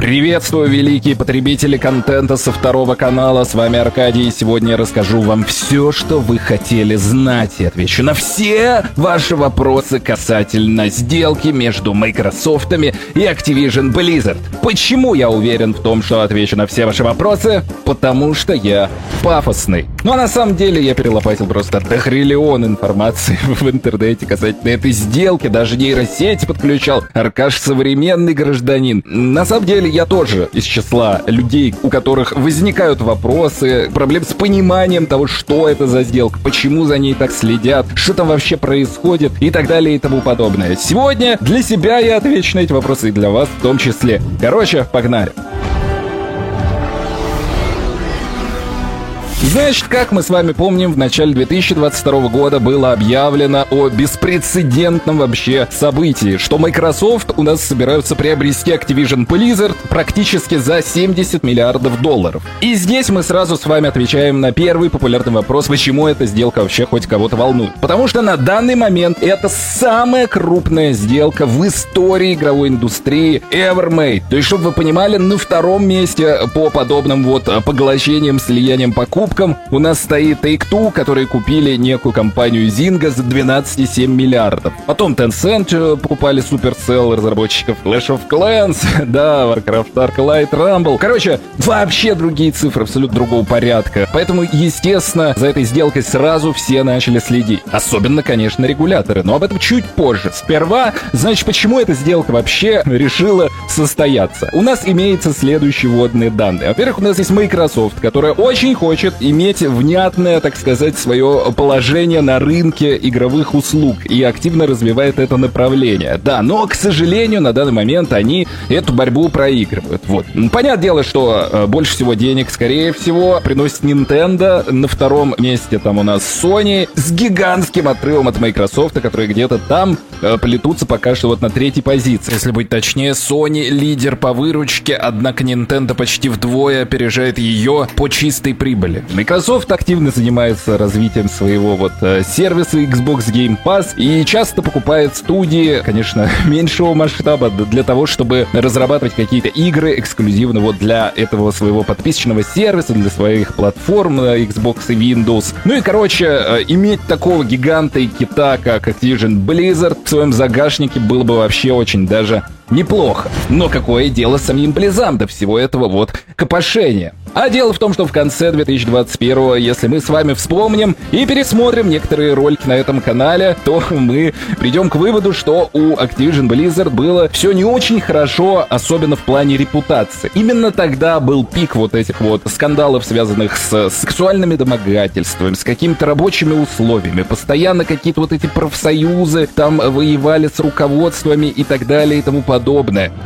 Приветствую, великие потребители контента со второго канала. С вами Аркадий, и сегодня я расскажу вам все, что вы хотели знать, и отвечу на все ваши вопросы касательно сделки между Microsoft и Activision Blizzard. Почему я уверен в том, что отвечу на все ваши вопросы? Потому что я пафосный. Ну а на самом деле я перелопатил просто дохриллион информации в интернете касательно этой сделки, даже нейросети подключал. Аркаш современный гражданин. На самом деле я тоже из числа людей, у которых возникают вопросы, проблем с пониманием того, что это за сделка, почему за ней так следят, что там вообще происходит и так далее и тому подобное. Сегодня для себя я отвечу на эти вопросы и для вас в том числе. Короче, погнали. Значит, как мы с вами помним, в начале 2022 года было объявлено о беспрецедентном вообще событии, что Microsoft у нас собираются приобрести Activision Blizzard практически за 70 миллиардов долларов. И здесь мы сразу с вами отвечаем на первый популярный вопрос, почему эта сделка вообще хоть кого-то волнует. Потому что на данный момент это самая крупная сделка в истории игровой индустрии ever made. То есть, чтобы вы понимали, на втором месте по подобным вот поглощениям, слияниям покупок покупкам у нас стоит Take-Two, которые купили некую компанию Zynga за 12,7 миллиардов. Потом Tencent э, покупали Supercell разработчиков Clash of Clans, да, Warcraft Dark Light Rumble. Короче, вообще другие цифры, абсолютно другого порядка. Поэтому, естественно, за этой сделкой сразу все начали следить. Особенно, конечно, регуляторы, но об этом чуть позже. Сперва, значит, почему эта сделка вообще решила состояться? У нас имеются следующие водные данные. Во-первых, у нас есть Microsoft, которая очень хочет иметь внятное, так сказать, свое положение на рынке игровых услуг и активно развивает это направление. Да, но, к сожалению, на данный момент они эту борьбу проигрывают. Вот. Понятное дело, что э, больше всего денег, скорее всего, приносит Nintendo. На втором месте там у нас Sony с гигантским отрывом от Microsoft, которые где-то там э, плетутся пока что вот на третьей позиции. Если быть точнее, Sony лидер по выручке, однако Nintendo почти вдвое опережает ее по чистой прибыли. Microsoft активно занимается развитием своего вот э, сервиса Xbox Game Pass и часто покупает студии, конечно, меньшего масштаба для того, чтобы разрабатывать какие-то игры эксклюзивно вот для этого своего подписочного сервиса, для своих платформ э, Xbox и Windows. Ну и, короче, э, иметь такого гиганта и кита, как Activision Blizzard в своем загашнике было бы вообще очень даже неплохо. Но какое дело самим Близам до всего этого вот копошения? А дело в том, что в конце 2021, если мы с вами вспомним и пересмотрим некоторые ролики на этом канале, то мы придем к выводу, что у Activision Blizzard было все не очень хорошо, особенно в плане репутации. Именно тогда был пик вот этих вот скандалов, связанных с сексуальными домогательствами, с какими-то рабочими условиями. Постоянно какие-то вот эти профсоюзы там воевали с руководствами и так далее и тому подобное.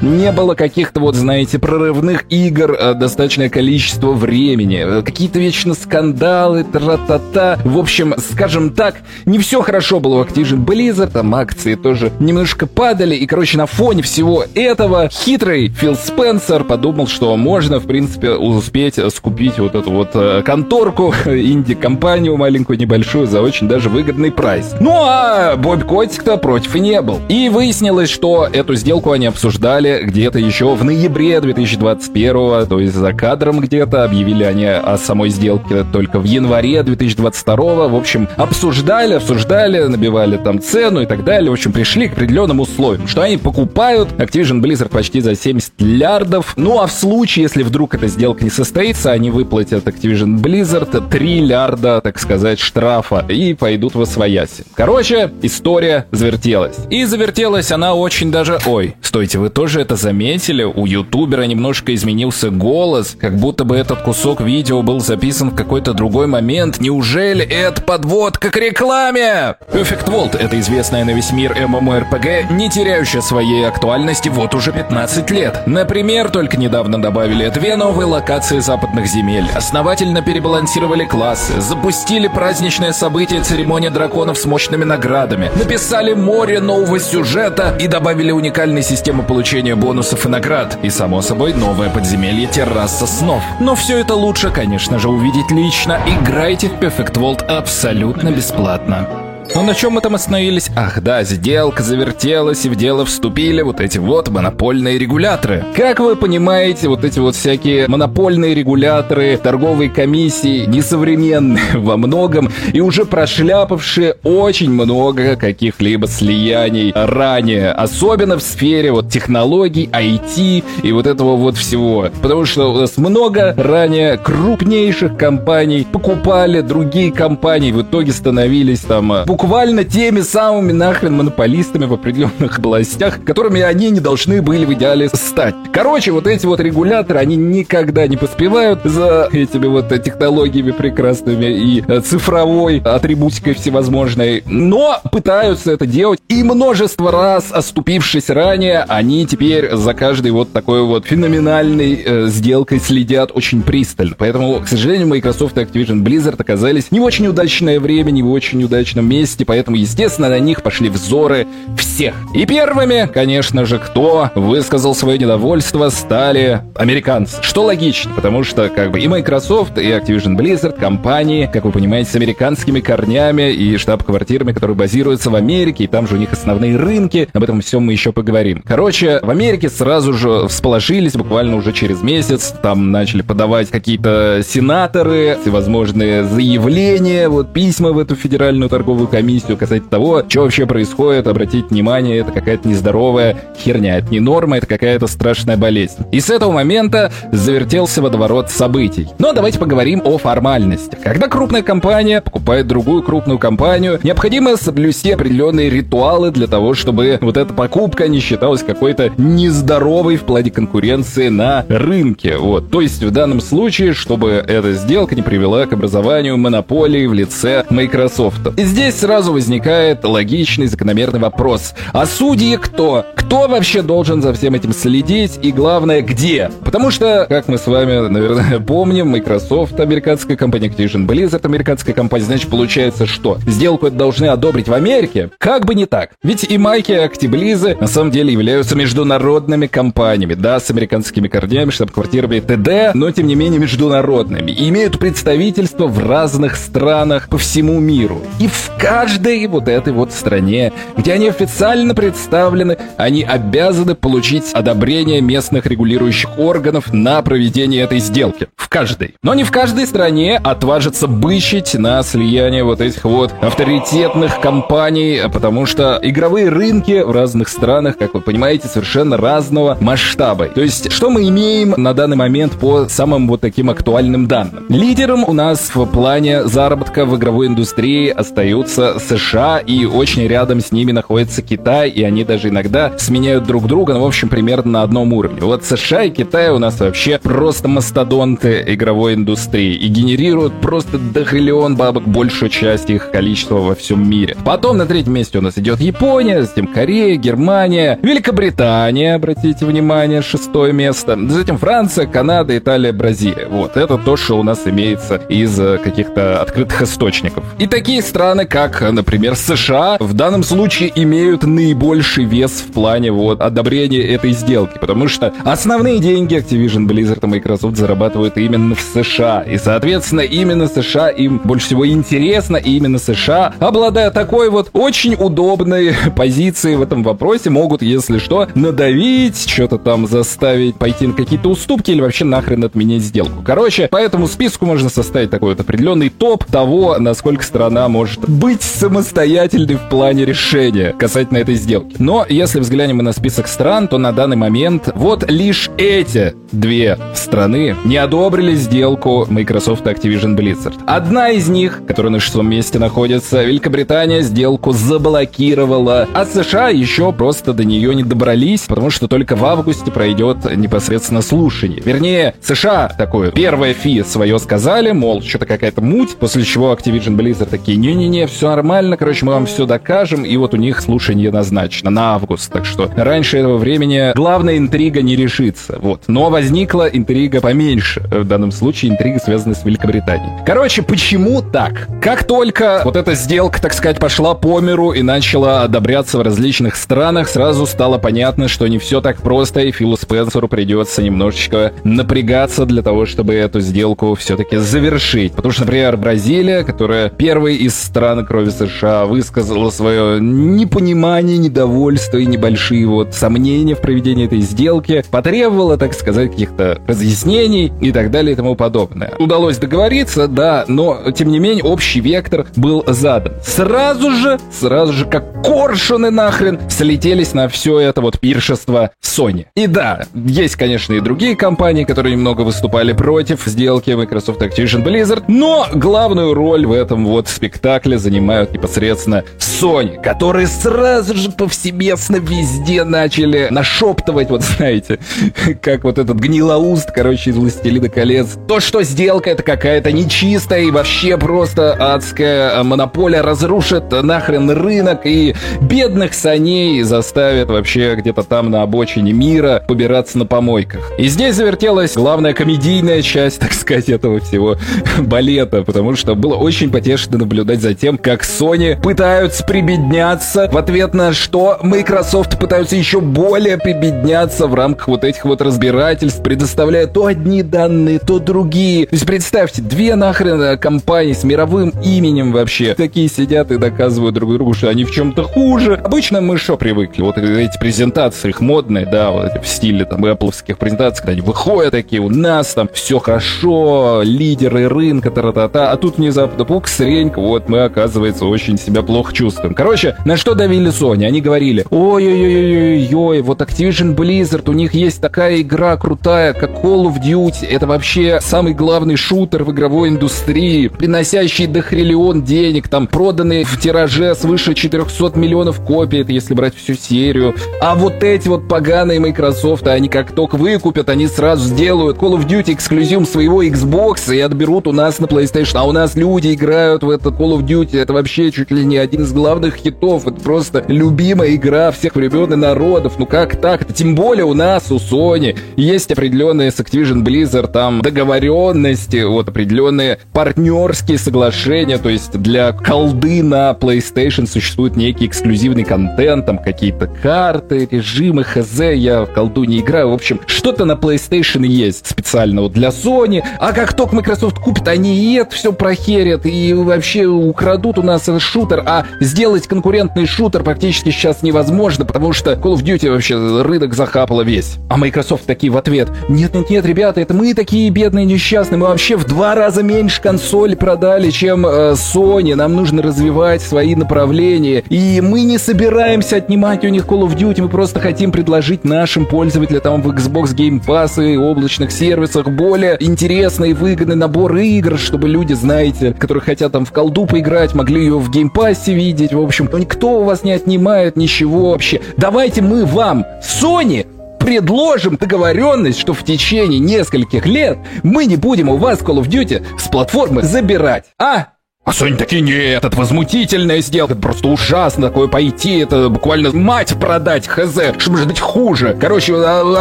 Не было каких-то вот, знаете, прорывных игр, э, достаточное количество времени, э, какие-то вечно скандалы, тра-та-та. В общем, скажем так, не все хорошо было у Activision Blizzard, там акции тоже немножко падали, и, короче, на фоне всего этого хитрый Фил Спенсер подумал, что можно, в принципе, успеть скупить вот эту вот э, конторку, инди-компанию маленькую, небольшую, за очень даже выгодный прайс. Ну а Боб Котик-то против не был. И выяснилось, что эту сделку они обсуждали где-то еще в ноябре 2021, то есть за кадром где это. Объявили они о самой сделке только в январе 2022. В общем, обсуждали, обсуждали, набивали там цену и так далее. В общем, пришли к определенным условиям, что они покупают Activision Blizzard почти за 70 миллиардов. Ну а в случае, если вдруг эта сделка не состоится, они выплатят Activision Blizzard 3 миллиарда, так сказать, штрафа и пойдут в освояси. Короче, история завертелась. И завертелась она очень даже... Ой, стойте, вы тоже это заметили? У ютубера немножко изменился голос, как будто бы этот кусок видео был записан в какой-то другой момент. Неужели это подводка к рекламе? Perfect World — это известная на весь мир MMORPG, не теряющая своей актуальности вот уже 15 лет. Например, только недавно добавили две новые локации западных земель, основательно перебалансировали классы, запустили праздничное событие церемония драконов с мощными наградами, написали море нового сюжета и добавили уникальные системы получения бонусов и наград, и, само собой, новое подземелье терраса снов. Но все это лучше, конечно же, увидеть лично. Играйте в Perfect World абсолютно бесплатно. Ну на чем мы там остановились? Ах, да, сделка завертелась, и в дело вступили вот эти вот монопольные регуляторы. Как вы понимаете, вот эти вот всякие монопольные регуляторы, торговые комиссии, несовременные во многом, и уже прошляпавшие очень много каких-либо слияний ранее, особенно в сфере вот технологий, IT и вот этого вот всего. Потому что у нас много ранее крупнейших компаний покупали другие компании, в итоге становились там буквально теми самыми нахрен монополистами в определенных областях, которыми они не должны были в идеале стать. Короче, вот эти вот регуляторы, они никогда не поспевают за этими вот технологиями прекрасными и цифровой атрибутикой всевозможной, но пытаются это делать. И множество раз оступившись ранее, они теперь за каждой вот такой вот феноменальной э, сделкой следят очень пристально. Поэтому, к сожалению, Microsoft и Activision Blizzard оказались не в очень удачное время, не в очень удачном месте, поэтому, естественно, на них пошли взоры всех. И первыми, конечно же, кто высказал свое недовольство, стали американцы. Что логично, потому что как бы и Microsoft, и Activision Blizzard компании, как вы понимаете, с американскими корнями и штаб-квартирами, которые базируются в Америке, и там же у них основные рынки. Об этом всем мы еще поговорим. Короче, в Америке сразу же всполошились, буквально уже через месяц, там начали подавать какие-то сенаторы, всевозможные заявления, вот письма в эту федеральную торговую комиссию касательно того, что вообще происходит, обратить внимание, это какая-то нездоровая херня, это не норма, это какая-то страшная болезнь. И с этого момента завертелся водоворот событий. Но давайте поговорим о формальности. Когда крупная компания покупает другую крупную компанию, необходимо соблюсти определенные ритуалы для того, чтобы вот эта покупка не считалась какой-то нездоровой в плане конкуренции на рынке. Вот. То есть в данном случае, чтобы эта сделка не привела к образованию монополии в лице Microsoft. И здесь сразу возникает логичный закономерный вопрос. А судьи кто? Кто вообще должен за всем этим следить и главное где? Потому что, как мы с вами, наверное, помним, Microsoft американская компания, Activision Blizzard американская компания, значит получается что? Сделку это должны одобрить в Америке? Как бы не так. Ведь и Майки, и Актиблизы на самом деле являются международными компаниями, да, с американскими корнями, штаб-квартирами ТД, но тем не менее международными. И имеют представительство в разных странах по всему миру. И в каждой вот этой вот стране, где они официально представлены, они обязаны получить одобрение местных регулирующих органов на проведение этой сделки. В каждой. Но не в каждой стране отважится бычить на слияние вот этих вот авторитетных компаний, потому что игровые рынки в разных странах, как вы понимаете, совершенно разного масштаба. То есть, что мы имеем на данный момент по самым вот таким актуальным данным? Лидером у нас в плане заработка в игровой индустрии остаются США, и очень рядом с ними находится Китай, и они даже иногда сменяют друг друга, ну, в общем, примерно на одном уровне. Вот США и Китай у нас вообще просто мастодонты игровой индустрии и генерируют просто дохиллион бабок большую часть их количества во всем мире. Потом на третьем месте у нас идет Япония, затем Корея, Германия, Великобритания, обратите внимание, шестое место, затем Франция, Канада, Италия, Бразилия. Вот, это то, что у нас имеется из э, каких-то открытых источников. И такие страны, как, например, США, в данном случае имеют наибольший вес в плане вот одобрения этой сделки, потому что основные деньги Activision Blizzard и Microsoft зарабатывают именно в США. И, соответственно, именно США им больше всего интересно, и именно США, обладая такой вот очень удобной позицией в этом вопросе, могут, если что, надавить, что-то там заставить пойти на какие-то уступки или вообще нахрен отменить сделку. Короче, по этому списку можно составить такой вот определенный топ того, насколько страна может быть самостоятельной в плане решения касательно этой сделки. Но если взглянем на список стран, то на данный момент вот лишь эти две страны не одобрили сделку Microsoft Activision Blizzard. Одна из них, которая на шестом месте находится, Великобритания, сделку заблокировала, а США еще просто до нее не добрались, потому что только в августе пройдет непосредственно слушание. Вернее, США такое первое фи свое сказали, мол, что-то какая-то муть, после чего Activision Blizzard такие, не-не-не, все нормально, короче, мы вам все докажем, и вот у них слушание назначено на август, так что раньше этого времени главная интрига не решится, вот. Но возникла интрига поменьше. В данном случае интрига связана с Великобританией. Короче, почему так? Как только вот эта сделка, так сказать, пошла по миру и начала одобряться в различных странах, сразу стало понятно, что не все так просто, и Филу Спенсеру придется немножечко напрягаться для того, чтобы эту сделку все-таки завершить. Потому что, например, Бразилия, которая первой из стран крови США высказала свое непонимание, недовольство и небольшие вот сомнения в проведении этой сделки, потребовала, так сказать, каких-то разъяснений и так далее и тому подобное. Удалось договориться, да, но, тем не менее, общий вектор был задан. Сразу же, сразу же, как коршуны нахрен, слетелись на все это вот пиршество Sony. И да, есть, конечно, и другие компании, которые немного выступали против сделки Microsoft Activision Blizzard, но главную роль в этом вот спектакле занимают непосредственно Sony, которые сразу же повсеместно везде начали нашептывать, вот знаете, как вот этот гнилоуст, короче, из «Властелина колец». То, что сделка это какая-то нечистая и вообще просто адская монополия разрушит нахрен рынок и бедных саней заставит вообще где-то там на обочине мира побираться на помойках. И здесь завертелась главная комедийная часть, так сказать, этого всего балета, потому что было очень потешно наблюдать за тем, как Sony пытаются прибедняться, в ответ на что Microsoft пытаются еще более прибедняться в рамках вот этих вот разбирательств, предоставляя то одни данные, то другие. То есть представьте, две нахрен э, компании с мировым именем вообще такие сидят и доказывают друг другу, что они в чем-то хуже. Обычно мы что привыкли? Вот эти презентации их модные, да, вот в стиле там Apple'ских презентаций, когда они выходят такие, у нас там все хорошо, лидеры рынка, та-та-та, а тут внезапно пук, сренька, вот мы, оказывается, очень себя плохо чувствуем. Короче, на что давили Sony? Они говорили, ой-ой-ой-ой-ой, вот Activision Blizzard, у них есть такая игра крутая, как Call of Duty, это вообще самый главный шутер в игровой индустрии, приносящий дохриллион денег, там, проданный в тираже свыше 400 миллионов копий, это если брать всю серию. А вот эти вот поганые Microsoft, они как только выкупят, они сразу сделают Call of Duty эксклюзив своего Xbox и отберут у нас на PlayStation. А у нас люди играют в этот Call of Duty, это вообще чуть ли не один из главных хитов, это просто любимая игра всех времен и народов. Ну как так? Это тем более у нас, у Sony, есть определенные с Activision Blizzard там договоренности, вот определенные партнерские соглашения, то есть для колды на PlayStation существует некий эксклюзивный контент, там какие-то карты, режимы, хз, я в колду не играю, в общем, что-то на PlayStation есть специально вот для Sony, а как только Microsoft купит, они и это все прохерят и вообще украдут у нас шутер, а сделать конкурентный шутер практически сейчас невозможно, потому что Call of Duty вообще рынок захапало весь. А Microsoft такие в ответ, нет-нет-нет, ребята, это мы такие бедные несчастные, мы вообще в два раза меньше консоль продали, чем э, Sony, нам нужно развивать свои направления, и мы не собираемся отнимать у них Call of Duty, мы просто хотим предложить нашим пользователям там в Xbox Game Pass и облачных сервисах более интересный и выгодный набор игр, чтобы люди, знаете, которые хотят там в колду поиграть, могли ее в Pass видеть, в общем, никто у вас не отнимает ничего вообще. Давайте мы вам, Sony, предложим договоренность, что в течение нескольких лет мы не будем у вас Call of Duty с платформы забирать. А? А Sony такие, нет, это возмутительная сделка, просто ужасно такое пойти, это буквально мать продать, хз, что может быть хуже. Короче, а,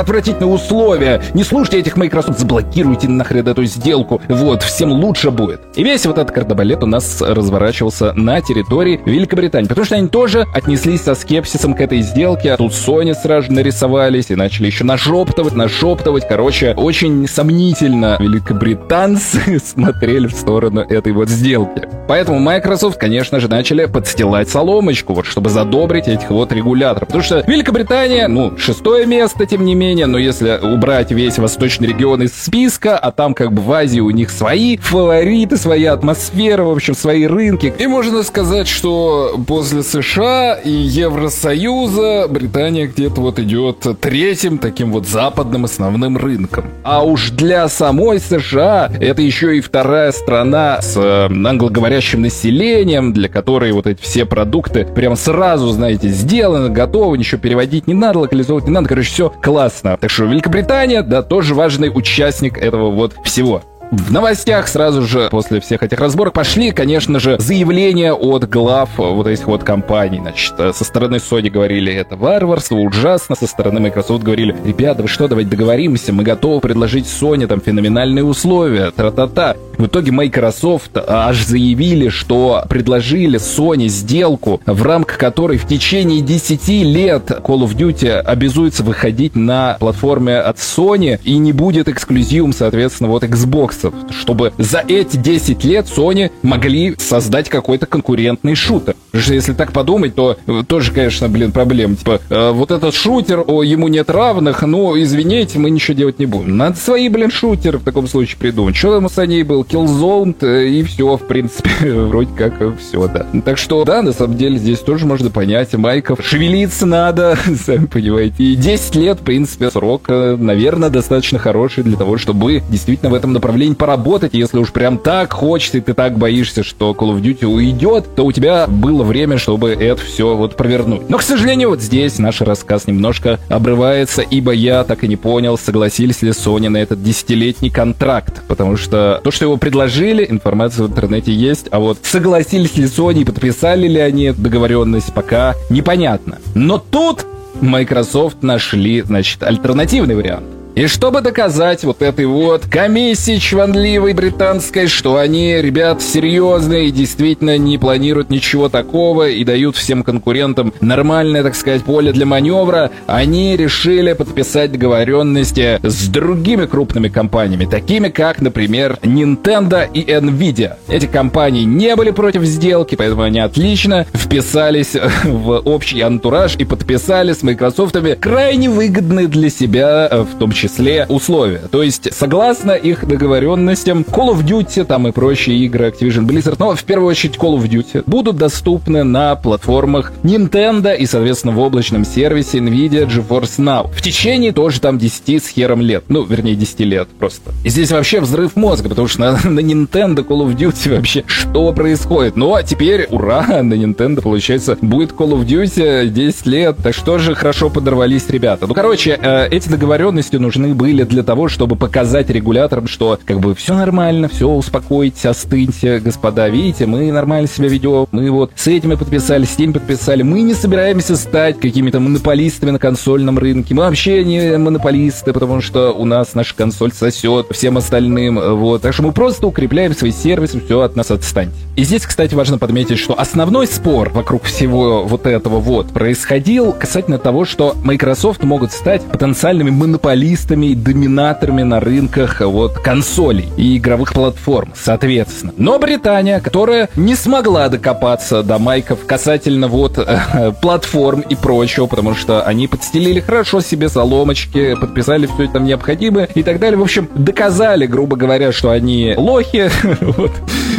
отвратительные условия. Не слушайте этих Microsoft, заблокируйте нахрен эту сделку, вот, всем лучше будет. И весь вот этот кардебалет у нас разворачивался на территории Великобритании, потому что они тоже отнеслись со скепсисом к этой сделке, а тут Sony сразу нарисовались и начали еще нашептывать, нашептывать. Короче, очень сомнительно великобританцы смотрели в сторону этой вот сделки. Поэтому Microsoft, конечно же, начали подстилать соломочку, вот чтобы задобрить этих вот регуляторов. Потому что Великобритания, ну, шестое место, тем не менее, но если убрать весь восточный регион из списка, а там как бы в Азии у них свои фавориты, своя атмосфера, в общем, свои рынки. И можно сказать, что после США и Евросоюза Британия где-то вот идет третьим таким вот западным основным рынком. А уж для самой США это еще и вторая страна с э, англоговорящим говорящим населением, для которой вот эти все продукты прям сразу, знаете, сделаны, готовы, ничего переводить не надо, локализовывать не надо, короче, все классно. Так что Великобритания, да, тоже важный участник этого вот всего. В новостях сразу же после всех этих разборок пошли, конечно же, заявления от глав вот этих вот компаний. Значит, со стороны Sony говорили, это варварство, ужасно, со стороны Microsoft говорили, ребята, вы что, давайте договоримся, мы готовы предложить Sony там феноменальные условия, тра-та-та. В итоге Microsoft аж заявили, что предложили Sony сделку, в рамках которой в течение 10 лет Call of Duty обязуется выходить на платформе от Sony и не будет эксклюзивом, соответственно, вот Xbox чтобы за эти 10 лет Sony могли создать какой-то конкурентный шутер. Потому что если так подумать, то э, тоже, конечно, блин, проблема. Типа, э, вот этот шутер, о, ему нет равных, ну, извините, мы ничего делать не будем. Надо свои, блин, шутеры в таком случае придумать. Что там у Sony был? Killzone, э, и все, в принципе, вроде как э, все, да. Так что, да, на самом деле, здесь тоже можно понять, Майков, шевелиться надо, сами понимаете. И 10 лет, в принципе, срок, наверное, достаточно хороший для того, чтобы действительно в этом направлении поработать. Если уж прям так хочется, и ты так боишься, что Call of Duty уйдет, то у тебя было время, чтобы это все вот провернуть. Но, к сожалению, вот здесь наш рассказ немножко обрывается, ибо я так и не понял, согласились ли Sony на этот десятилетний контракт, потому что то, что его предложили, информация в интернете есть, а вот согласились ли Sony подписали ли они договоренность, пока непонятно. Но тут Microsoft нашли, значит, альтернативный вариант. И чтобы доказать вот этой вот комиссии чванливой британской, что они, ребят, серьезные и действительно не планируют ничего такого и дают всем конкурентам нормальное, так сказать, поле для маневра, они решили подписать договоренности с другими крупными компаниями, такими как, например, Nintendo и Nvidia. Эти компании не были против сделки, поэтому они отлично вписались в общий антураж и подписали с Microsoft крайне выгодные для себя, в том числе числе условия. То есть, согласно их договоренностям, Call of Duty там и прочие игры Activision Blizzard, но в первую очередь Call of Duty, будут доступны на платформах Nintendo и, соответственно, в облачном сервисе NVIDIA GeForce Now. В течение тоже там 10 с хером лет. Ну, вернее, 10 лет просто. И здесь вообще взрыв мозга, потому что на, на Nintendo Call of Duty вообще что происходит? Ну, а теперь, ура, на Nintendo, получается, будет Call of Duty 10 лет. Так что же хорошо подорвались ребята. Ну, короче, э, эти договоренности нужны нужны были для того, чтобы показать регуляторам, что как бы все нормально, все успокойтесь, остыньте, господа, видите, мы нормально себя ведем, мы вот с этими подписали, с теми подписали, мы не собираемся стать какими-то монополистами на консольном рынке, мы вообще не монополисты, потому что у нас наша консоль сосет всем остальным, вот, так что мы просто укрепляем свои сервисы, все от нас отстаньте. И здесь, кстати, важно подметить, что основной спор вокруг всего вот этого вот происходил касательно того, что Microsoft могут стать потенциальными монополистами монополистами и доминаторами на рынках вот консолей и игровых платформ, соответственно. Но Британия, которая не смогла докопаться до майков касательно вот э, платформ и прочего, потому что они подстелили хорошо себе соломочки, подписали все это необходимое и так далее. В общем, доказали, грубо говоря, что они лохи. Э,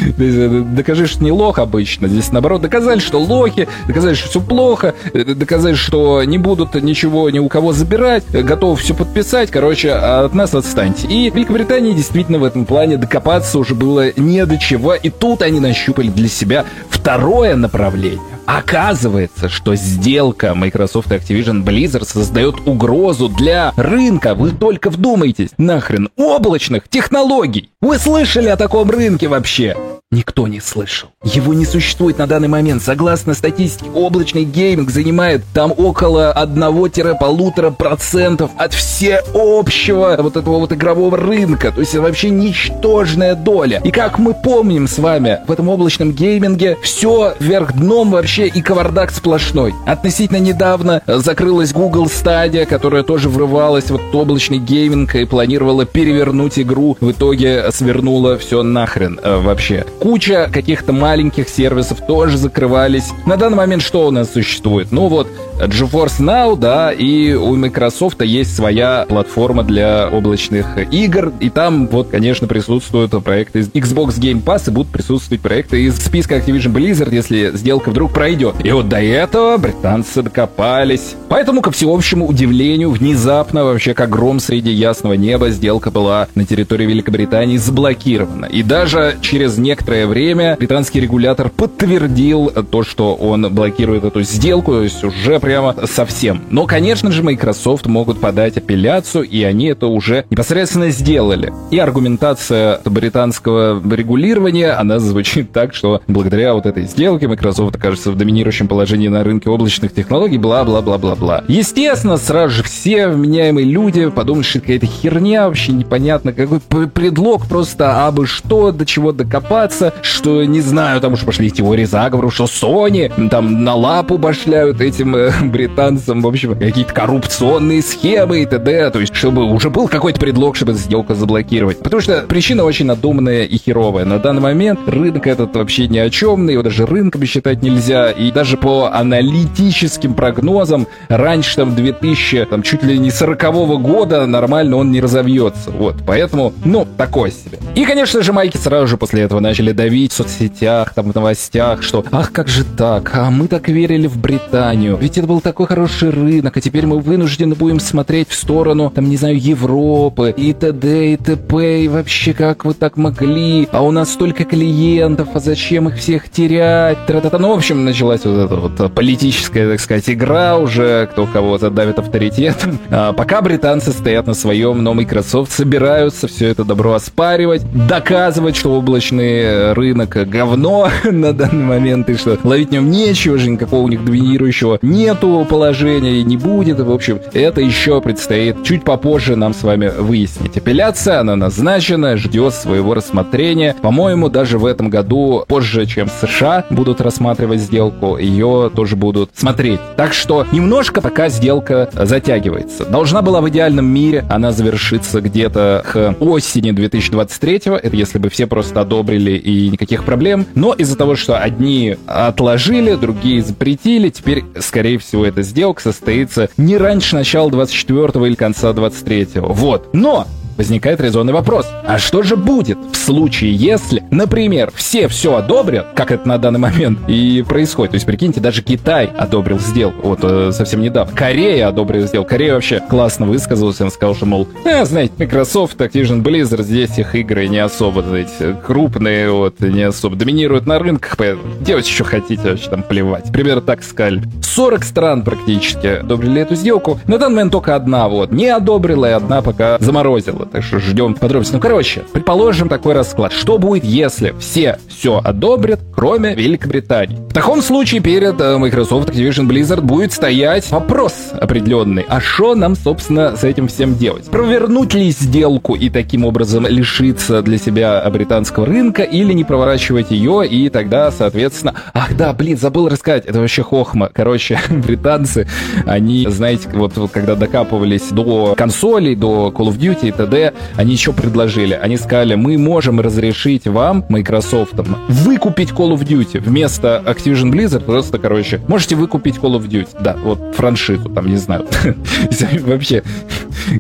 докажи, что не лох обычно. Здесь наоборот доказали, что лохи, доказали, что все плохо, э, доказали, что не будут ничего ни у кого забирать, готовы все подписать, короче, от нас отстаньте. И Великобритании действительно в этом плане докопаться уже было не до чего, и тут они нащупали для себя второе направление. Оказывается, что сделка Microsoft и Activision Blizzard создает угрозу для рынка. Вы только вдумайтесь. Нахрен облачных технологий. Вы слышали о таком рынке вообще? никто не слышал. Его не существует на данный момент. Согласно статистике, облачный гейминг занимает там около 1-1,5% от всеобщего вот этого вот игрового рынка. То есть это вообще ничтожная доля. И как мы помним с вами, в этом облачном гейминге все вверх дном вообще и кавардак сплошной. Относительно недавно закрылась Google Stadia, которая тоже врывалась в этот облачный гейминг и планировала перевернуть игру. В итоге свернула все нахрен э, вообще. Куча каких-то маленьких сервисов тоже закрывались. На данный момент что у нас существует? Ну вот, GeForce Now, да, и у Microsoft есть своя платформа для облачных игр, и там вот, конечно, присутствуют проекты из Xbox Game Pass, и будут присутствовать проекты из списка Activision Blizzard, если сделка вдруг пройдет. И вот до этого британцы докопались. Поэтому, ко всеобщему удивлению, внезапно, вообще как гром среди ясного неба, сделка была на территории Великобритании заблокирована. И даже через некоторое время британский регулятор подтвердил то, что он блокирует эту сделку, то есть уже прямо совсем. Но, конечно же, Microsoft могут подать апелляцию, и они это уже непосредственно сделали. И аргументация британского регулирования, она звучит так, что благодаря вот этой сделке Microsoft окажется в доминирующем положении на рынке облачных технологий, бла-бла-бла-бла-бла. Естественно, сразу же все вменяемые люди подумают, что какая-то херня, вообще непонятно, какой предлог просто абы что, до чего докопаться, что, не знаю, там уж пошли теории заговора, что Sony там на лапу башляют этим э, британцам, в общем, какие-то коррупционные схемы и т.д. То есть, чтобы уже был какой-то предлог, чтобы сделку заблокировать. Потому что причина очень надуманная и херовая. На данный момент рынок этот вообще ни о чем, его даже рынком считать нельзя. И даже по аналитическим прогнозам, раньше там 2000, там чуть ли не 40 -го года нормально он не разовьется. Вот, поэтому, ну, такой себе. И, конечно же, майки сразу же после этого начали давить в соцсетях, там, в новостях, что «Ах, как же так? А мы так верили в Британию. Ведь это был такой хороший рынок, а теперь мы вынуждены будем смотреть в сторону, там, не знаю, Европы и т.д. и т.п. И вообще, как вы так могли? А у нас столько клиентов, а зачем их всех терять? Тра-та-та. Ну, в общем, началась вот эта вот политическая, так сказать, игра уже, кто кого задавит авторитетом. А пока британцы стоят на своем, но Microsoft собираются все это добро оспаривать, доказывать, что облачный рынок говно на данный момент, и что ловить в нем нечего же, никакого у них доминирующего нету положения и не будет. В общем, это еще предстоит чуть попозже нам с вами выяснить. Апелляция, она назначена, ждет своего рассмотрения. По-моему, даже в этом году, позже, чем США будут рассматривать сделку, ее тоже будут смотреть. Так что немножко пока сделка затягивается. Должна была в идеальном мире она завершиться где-то к осени 2023 это если бы все просто одобрили и никаких проблем. Но из-за того, что одни отложили, другие запретили, теперь, скорее всего, эта сделка состоится не раньше начала 24 или конца 23 -го. Вот. Но возникает резонный вопрос. А что же будет в случае, если, например, все все одобрят, как это на данный момент и происходит? То есть, прикиньте, даже Китай одобрил сделку, вот э, совсем недавно. Корея одобрила сделку. Корея вообще классно высказалась, он сказал, что, мол, э, знаете, Microsoft, Activision Blizzard, здесь их игры не особо, знаете, крупные, вот, не особо доминируют на рынках, поэтому делать что хотите, вообще там плевать. Примерно так сказали. 40 стран практически одобрили эту сделку. На данный момент только одна вот не одобрила, и одна пока заморозила было, так что ждем подробностей. Ну, короче, предположим такой расклад. Что будет, если все все одобрят, кроме Великобритании? В таком случае перед э, Microsoft Activision Blizzard будет стоять вопрос определенный. А что нам, собственно, с этим всем делать? Провернуть ли сделку и таким образом лишиться для себя британского рынка или не проворачивать ее и тогда, соответственно... Ах да, блин, забыл рассказать, это вообще хохма. Короче, британцы, они, знаете, вот когда докапывались до консолей, до Call of Duty и т.д., Они еще предложили, они сказали, мы можем разрешить вам, Microsoft, выкупить Call of Duty вместо Activision Blizzard, просто, короче, можете выкупить Call of Duty. Да, вот франшизу, там, не знаю. Вообще,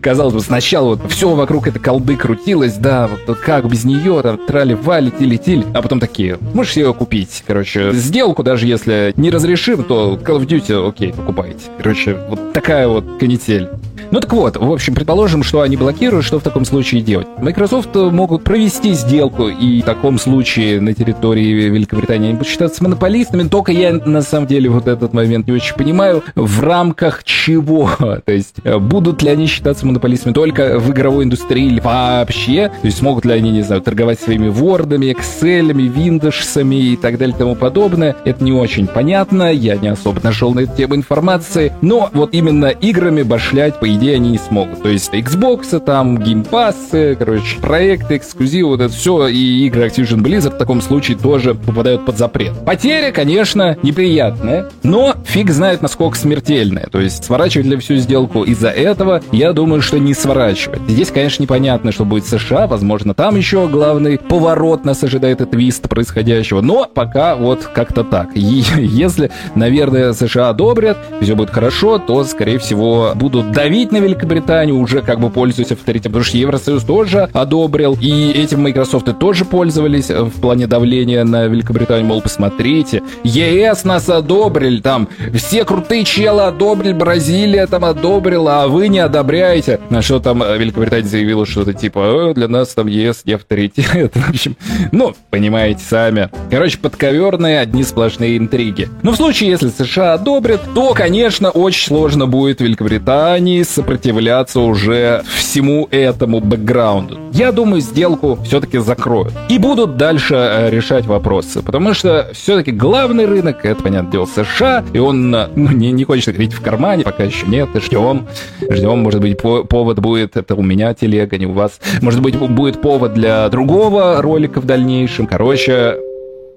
казалось бы, сначала вот все вокруг этой колды крутилось, да, вот как без нее, там, трали-вали, тили-тили, а потом такие, можешь ее купить, короче, сделку, даже если не разрешим, то Call of Duty, окей, покупайте. Короче, вот такая вот канитель. Ну так вот, в общем, предположим, что они блокируют, что в таком случае делать? Microsoft могут провести сделку, и в таком случае на территории Великобритании они будут считаться монополистами, только я на самом деле вот этот момент не очень понимаю, в рамках чего? То есть э, будут ли они считаться монополистами только в игровой индустрии или вообще? То есть смогут ли они, не знаю, торговать своими Word, Excel, Windows и так далее и тому подобное? Это не очень понятно, я не особо нашел на эту тему информации, но вот именно играми башлять, по идее, они не смогут. То есть Xbox, там, Game Pass, короче, проекты, эксклюзивы, вот это все, и игры Activision Blizzard в таком случае тоже попадают под запрет. Потеря, конечно, неприятная, но фиг знает, насколько смертельная. То есть сворачивать ли всю сделку из-за этого, я думаю, что не сворачивать. Здесь, конечно, непонятно, что будет США, возможно, там еще главный поворот нас ожидает и твист происходящего, но пока вот как-то так. И если, наверное, США одобрят, все будет хорошо, то, скорее всего, будут давить на Великобританию, уже как бы пользуясь авторитетом, потому что Евросоюз тоже одобрил, и этим Microsoft тоже пользовались в плане давления на Великобританию, мол, посмотрите, ЕС нас одобрили, там, все крутые челы одобрили, Бразилия там одобрила, а вы не одобряете. На что там Великобритания заявила что-то типа, для нас там ЕС не авторитет. В общем, ну, понимаете сами. Короче, подковерные одни сплошные интриги. Но в случае, если США одобрят, то, конечно, очень сложно будет Великобритании сопротивляться уже всему этому бэкграунду. Я думаю, сделку все-таки закроют. И будут дальше э, решать вопросы. Потому что все-таки главный рынок, это, понятное дело, США, и он ну, не, не хочет ходить в кармане, пока еще нет, ждем. Ждем, может быть, повод будет, это у меня телега, не у вас. Может быть, будет повод для другого ролика в дальнейшем. Короче,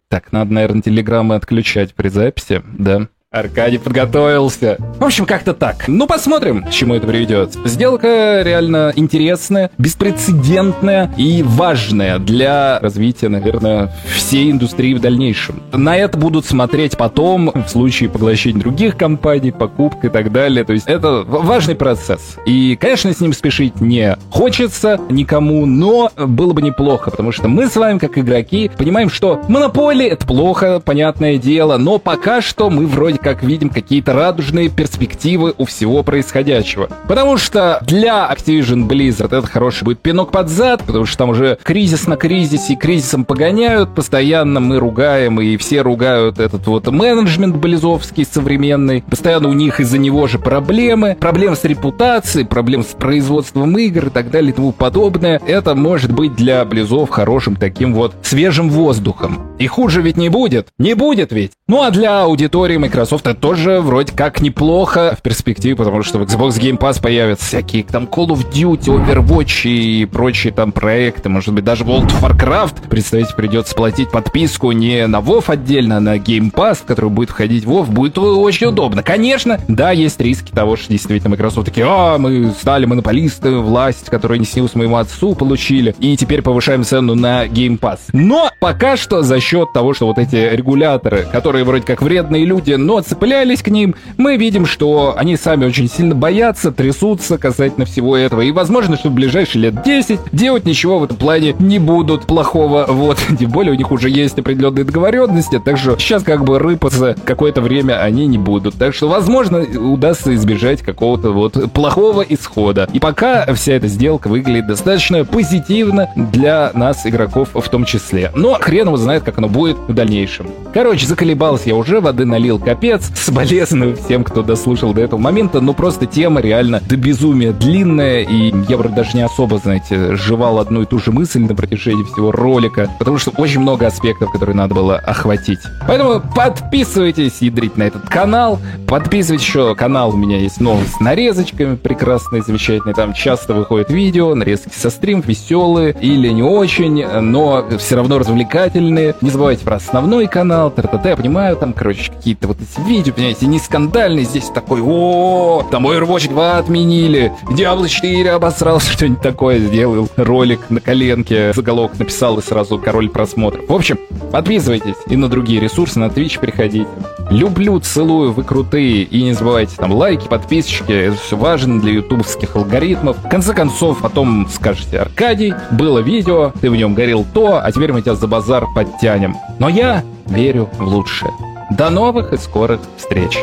так, надо, наверное, телеграммы отключать при записи, да? Аркадий подготовился. В общем, как-то так. Ну, посмотрим, к чему это приведет. Сделка реально интересная, беспрецедентная и важная для развития, наверное, всей индустрии в дальнейшем. На это будут смотреть потом, в случае поглощения других компаний, покупок и так далее. То есть это важный процесс. И, конечно, с ним спешить не хочется никому, но было бы неплохо, потому что мы с вами, как игроки, понимаем, что монополия — это плохо, понятное дело, но пока что мы вроде вроде как видим какие-то радужные перспективы у всего происходящего. Потому что для Activision Blizzard это хороший будет пинок под зад, потому что там уже кризис на кризисе, кризисом погоняют, постоянно мы ругаем, и все ругают этот вот менеджмент близовский современный, постоянно у них из-за него же проблемы, проблемы с репутацией, проблемы с производством игр и так далее и тому подобное. Это может быть для близов хорошим таким вот свежим воздухом. И хуже ведь не будет. Не будет ведь. Ну а для аудитории Microsoft Microsoft это тоже вроде как неплохо в перспективе, потому что в Xbox Game Pass появятся всякие там Call of Duty, Overwatch и прочие там проекты, может быть даже World of Warcraft. Представьте, придется платить подписку не на WoW отдельно, а на Game Pass, который будет входить в WoW, будет очень удобно. Конечно, да, есть риски того, что действительно Microsoft такие, а, мы стали монополисты, власть, которая не снилась моему отцу, получили, и теперь повышаем цену на Game Pass. Но пока что за счет того, что вот эти регуляторы, которые вроде как вредные люди, но цеплялись к ним, мы видим, что они сами очень сильно боятся, трясутся касательно всего этого. И возможно, что в ближайшие лет 10 делать ничего в этом плане не будут плохого. Вот, тем более у них уже есть определенные договоренности, так что сейчас как бы рыпаться какое-то время они не будут. Так что, возможно, удастся избежать какого-то вот плохого исхода. И пока вся эта сделка выглядит достаточно позитивно для нас, игроков в том числе. Но хрен его знает, как оно будет в дальнейшем. Короче, заколебался я уже, воды налил капец, капец. Соболезную всем, кто дослушал до этого момента, но просто тема реально до безумия длинная, и я вроде даже не особо, знаете, жевал одну и ту же мысль на протяжении всего ролика, потому что очень много аспектов, которые надо было охватить. Поэтому подписывайтесь, ядрить на этот канал, подписывайтесь еще, канал у меня есть новый с нарезочками, прекрасные, замечательные, там часто выходят видео, нарезки со стрим, веселые или не очень, но все равно развлекательные. Не забывайте про основной канал, т я понимаю, там, короче, какие-то вот эти видео, понимаете, не скандальный, здесь такой, о, там Overwatch 2 отменили, Diablo 4 обосрался, что-нибудь такое сделал, ролик на коленке, заголовок написал и сразу король просмотров. В общем, подписывайтесь и на другие ресурсы, на Twitch приходите. Люблю, целую, вы крутые, и не забывайте там лайки, подписчики, это все важно для ютубовских алгоритмов. В конце концов, потом скажете, Аркадий, было видео, ты в нем горел то, а теперь мы тебя за базар подтянем. Но я верю в лучшее. До новых и скорых встреч!